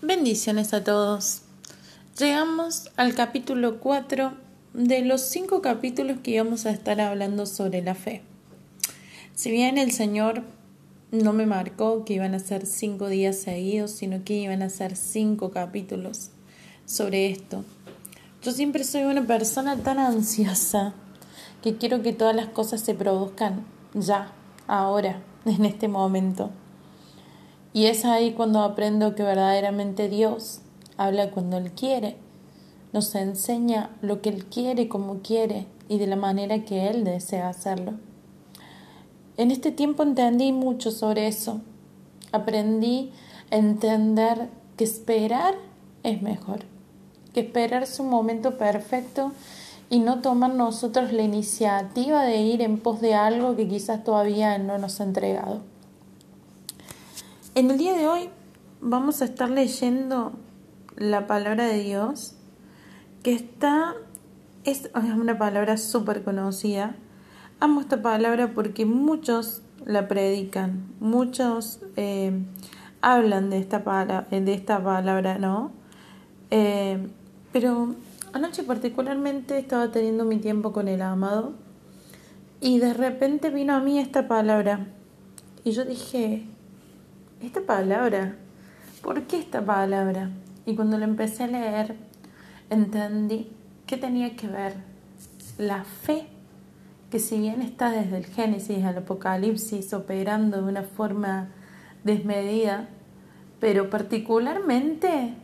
Bendiciones a todos. Llegamos al capítulo 4 de los cinco capítulos que íbamos a estar hablando sobre la fe. Si bien el Señor no me marcó que iban a ser cinco días seguidos, sino que iban a ser cinco capítulos sobre esto. Yo siempre soy una persona tan ansiosa que quiero que todas las cosas se produzcan ya, ahora, en este momento. Y es ahí cuando aprendo que verdaderamente Dios habla cuando Él quiere, nos enseña lo que Él quiere, como quiere y de la manera que Él desea hacerlo. En este tiempo entendí mucho sobre eso. Aprendí a entender que esperar es mejor, que esperar es un momento perfecto y no tomar nosotros la iniciativa de ir en pos de algo que quizás todavía no nos ha entregado. En el día de hoy vamos a estar leyendo la palabra de Dios, que está, es una palabra súper conocida. Amo esta palabra porque muchos la predican, muchos eh, hablan de esta, palabra, de esta palabra, ¿no? Eh, pero anoche particularmente estaba teniendo mi tiempo con el amado y de repente vino a mí esta palabra y yo dije, esta palabra, ¿por qué esta palabra? Y cuando la empecé a leer, entendí que tenía que ver la fe, que si bien está desde el Génesis al Apocalipsis operando de una forma desmedida, pero particularmente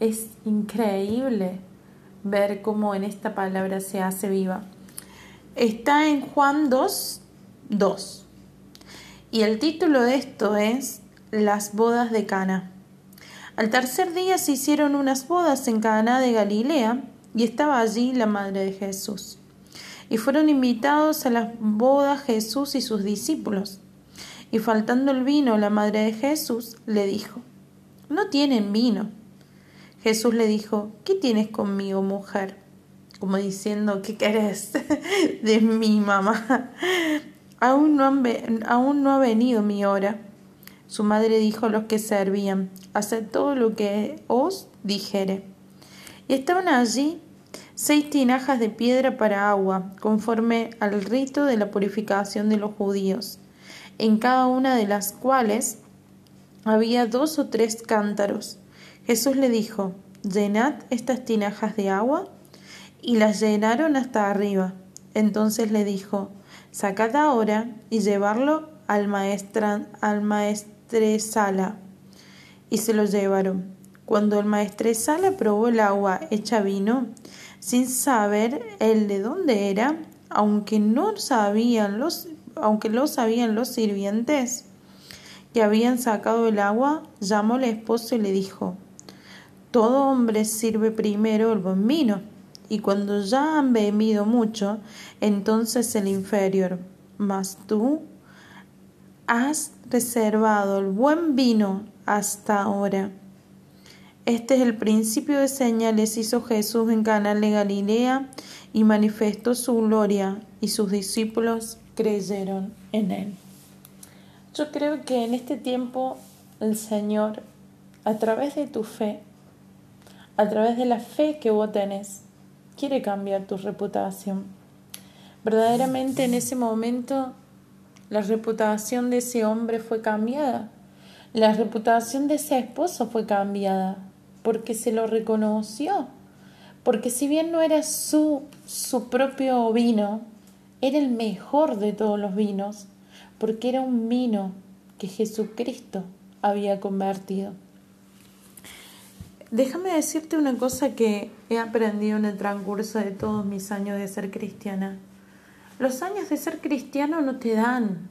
es increíble ver cómo en esta palabra se hace viva. Está en Juan 2, 2. Y el título de esto es las bodas de Cana. Al tercer día se hicieron unas bodas en Cana de Galilea y estaba allí la madre de Jesús. Y fueron invitados a las bodas Jesús y sus discípulos. Y faltando el vino, la madre de Jesús le dijo, No tienen vino. Jesús le dijo, ¿qué tienes conmigo, mujer? Como diciendo, ¿qué querés de mi mamá? Aún no, aún no ha venido mi hora. Su madre dijo a los que servían, Haced todo lo que os dijere. Y estaban allí seis tinajas de piedra para agua, conforme al rito de la purificación de los judíos, en cada una de las cuales había dos o tres cántaros. Jesús le dijo, Llenad estas tinajas de agua, y las llenaron hasta arriba. Entonces le dijo, Sacad ahora y llevarlo al, maestra, al maestro y se lo llevaron. Cuando el maestresala probó el agua hecha vino, sin saber el de dónde era, aunque no sabían los, aunque lo sabían los sirvientes que habían sacado el agua, llamó al esposo y le dijo Todo hombre sirve primero el buen vino, y cuando ya han bebido mucho, entonces el inferior. Mas tú has reservado el buen vino hasta ahora. Este es el principio de señales hizo Jesús en Canal de Galilea y manifestó su gloria y sus discípulos creyeron en él. Yo creo que en este tiempo el Señor, a través de tu fe, a través de la fe que vos tenés, quiere cambiar tu reputación. Verdaderamente en ese momento la reputación de ese hombre fue cambiada. La reputación de ese esposo fue cambiada porque se lo reconoció. Porque si bien no era su, su propio vino, era el mejor de todos los vinos, porque era un vino que Jesucristo había convertido. Déjame decirte una cosa que he aprendido en el transcurso de todos mis años de ser cristiana. Los años de ser cristiano no te dan,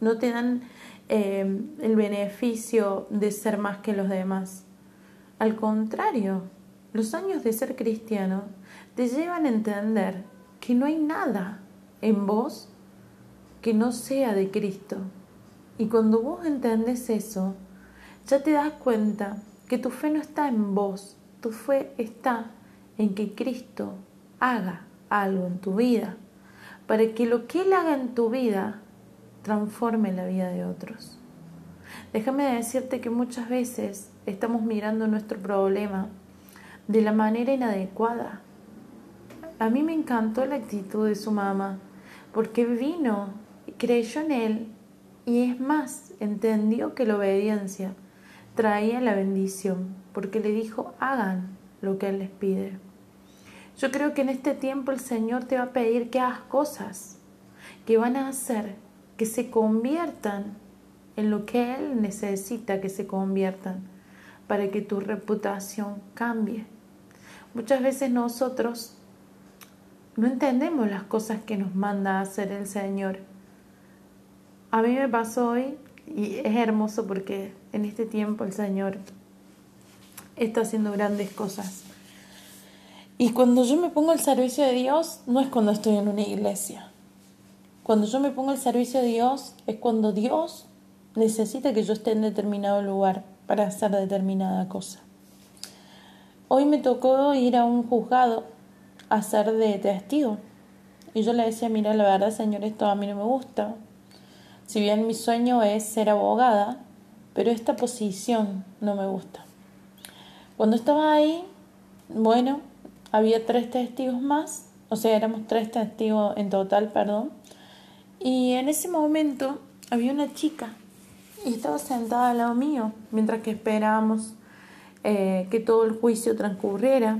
no te dan eh, el beneficio de ser más que los demás. Al contrario, los años de ser cristiano te llevan a entender que no hay nada en vos que no sea de Cristo. Y cuando vos entendés eso, ya te das cuenta que tu fe no está en vos, tu fe está en que Cristo haga algo en tu vida para que lo que Él haga en tu vida transforme la vida de otros. Déjame decirte que muchas veces estamos mirando nuestro problema de la manera inadecuada. A mí me encantó la actitud de su mamá, porque vino, creyó en él y es más, entendió que la obediencia traía la bendición, porque le dijo, hagan lo que Él les pide. Yo creo que en este tiempo el Señor te va a pedir que hagas cosas que van a hacer que se conviertan en lo que Él necesita que se conviertan para que tu reputación cambie. Muchas veces nosotros no entendemos las cosas que nos manda a hacer el Señor. A mí me pasó hoy y es hermoso porque en este tiempo el Señor está haciendo grandes cosas. Y cuando yo me pongo al servicio de Dios, no es cuando estoy en una iglesia. Cuando yo me pongo al servicio de Dios, es cuando Dios necesita que yo esté en determinado lugar para hacer determinada cosa. Hoy me tocó ir a un juzgado a ser de testigo. Y yo le decía, mira, la verdad, Señor, esto a mí no me gusta. Si bien mi sueño es ser abogada, pero esta posición no me gusta. Cuando estaba ahí, bueno, había tres testigos más, o sea, éramos tres testigos en total, perdón. Y en ese momento había una chica y estaba sentada al lado mío mientras que esperábamos eh, que todo el juicio transcurriera.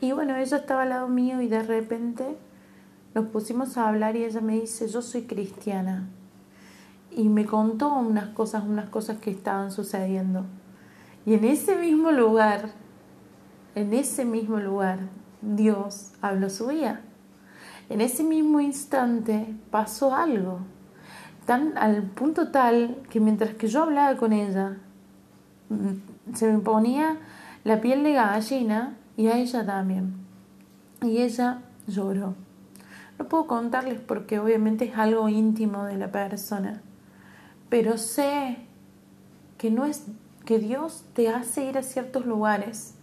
Y bueno, ella estaba al lado mío y de repente nos pusimos a hablar y ella me dice, yo soy cristiana y me contó unas cosas, unas cosas que estaban sucediendo. Y en ese mismo lugar, en ese mismo lugar, Dios habló su vida. En ese mismo instante pasó algo, tan al punto tal que mientras que yo hablaba con ella, mm, se me ponía la piel de gallina y a ella también. Y ella lloró. No puedo contarles porque obviamente es algo íntimo de la persona pero sé que no es que Dios te hace ir a ciertos lugares,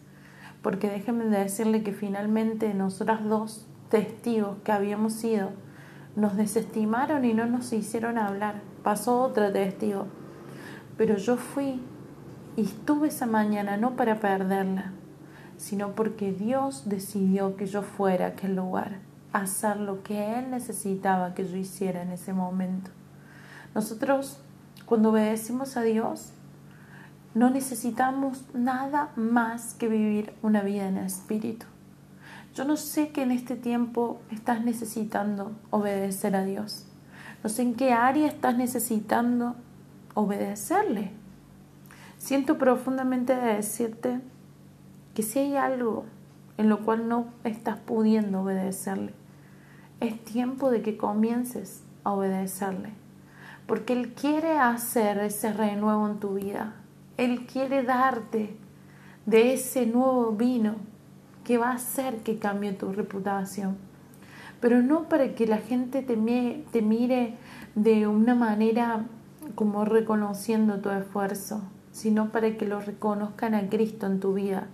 porque déjenme decirle que finalmente nosotras dos testigos que habíamos sido nos desestimaron y no nos hicieron hablar. Pasó otro testigo, pero yo fui y estuve esa mañana no para perderla, sino porque Dios decidió que yo fuera a aquel lugar, a hacer lo que Él necesitaba que yo hiciera en ese momento. Nosotros cuando obedecemos a Dios, no necesitamos nada más que vivir una vida en el Espíritu. Yo no sé que en este tiempo estás necesitando obedecer a Dios. No sé en qué área estás necesitando obedecerle. Siento profundamente de decirte que si hay algo en lo cual no estás pudiendo obedecerle, es tiempo de que comiences a obedecerle porque Él quiere hacer ese renuevo en tu vida. Él quiere darte de ese nuevo vino que va a hacer que cambie tu reputación. Pero no para que la gente te, mire de una manera como reconociendo tu esfuerzo, sino para que lo reconozcan a Cristo en tu vida,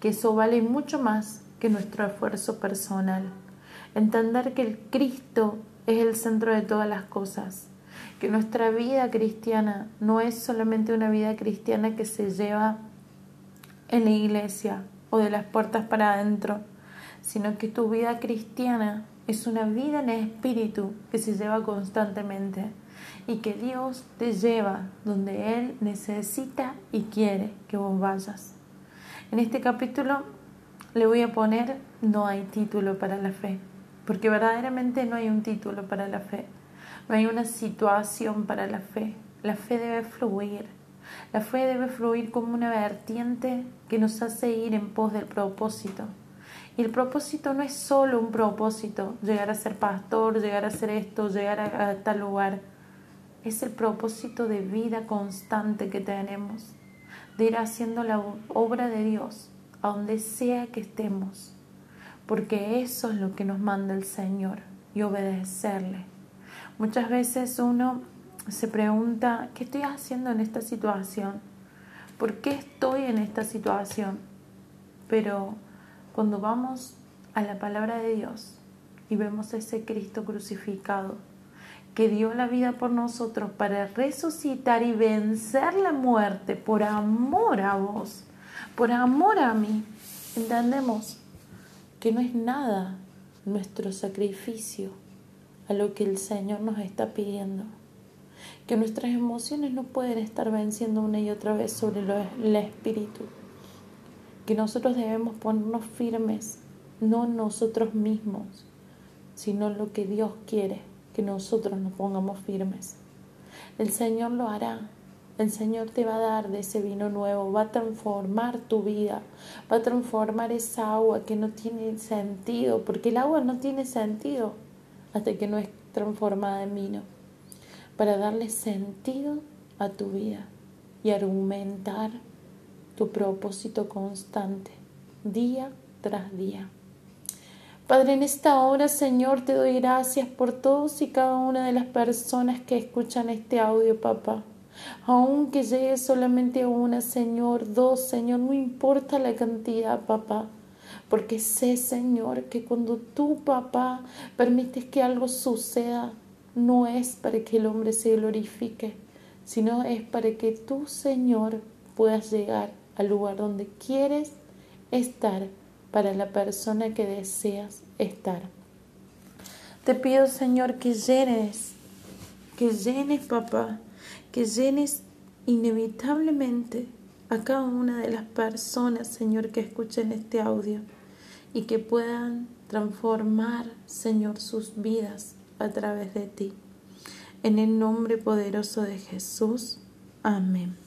que eso vale mucho más que nuestro esfuerzo personal. Entender que el Cristo es el centro de todas las cosas que nuestra vida cristiana no es solamente una vida cristiana que se lleva en la iglesia o de las puertas para adentro, sino que tu vida cristiana es una vida en espíritu que se lleva constantemente y que Dios te lleva donde Él necesita y quiere que vos vayas. En este capítulo le voy a poner no hay título para la fe, porque verdaderamente no hay un título para la fe. No hay una situación para la fe. La fe debe fluir. La fe debe fluir como una vertiente que nos hace ir en pos del propósito. Y el propósito no es solo un propósito, llegar a ser pastor, llegar a ser esto, llegar a, tal lugar. Es el propósito de vida constante que tenemos, de ir haciendo la obra de Dios a donde sea que estemos, porque eso es lo que nos manda el Señor y obedecerle. Muchas veces uno se pregunta, ¿qué estoy haciendo en esta situación? ¿Por qué estoy en esta situación? Pero cuando vamos a la palabra de Dios y vemos ese Cristo crucificado, que dio la vida por nosotros para resucitar y vencer la muerte por amor a vos, por amor a mí. Entendemos que no es nada nuestro sacrificio a lo que el Señor nos está pidiendo. Que nuestras emociones no pueden estar venciendo una y otra vez sobre el espíritu. Que nosotros debemos ponernos firmes, no nosotros mismos, sino lo que Dios quiere que nosotros nos pongamos firmes. El Señor lo hará. El Señor te va a dar de ese vino nuevo, va a transformar tu vida, va a transformar esa agua que no tiene sentido, porque el agua no tiene sentido hasta que no es transformada en vino, para darle sentido a tu vida y argumentar tu propósito constante, día tras día. Padre, en esta hora, Señor, te doy gracias por todos y cada una de las personas que escuchan este audio, papá. Aunque llegue solamente una, Señor, dos, Señor, no importa la cantidad, papá. Porque sé, Señor, que cuando tú, papá, permites que algo suceda, no es para que el hombre se glorifique, sino es para que tú, Señor, puedas llegar al lugar donde quieres estar para la persona que deseas estar. Te pido, Señor, que llenes, que llenes, papá, que llenes inevitablemente a cada una de las personas, Señor, que escuchen este audio y que puedan transformar, Señor, sus vidas a través de ti. En el nombre poderoso de Jesús. Amén.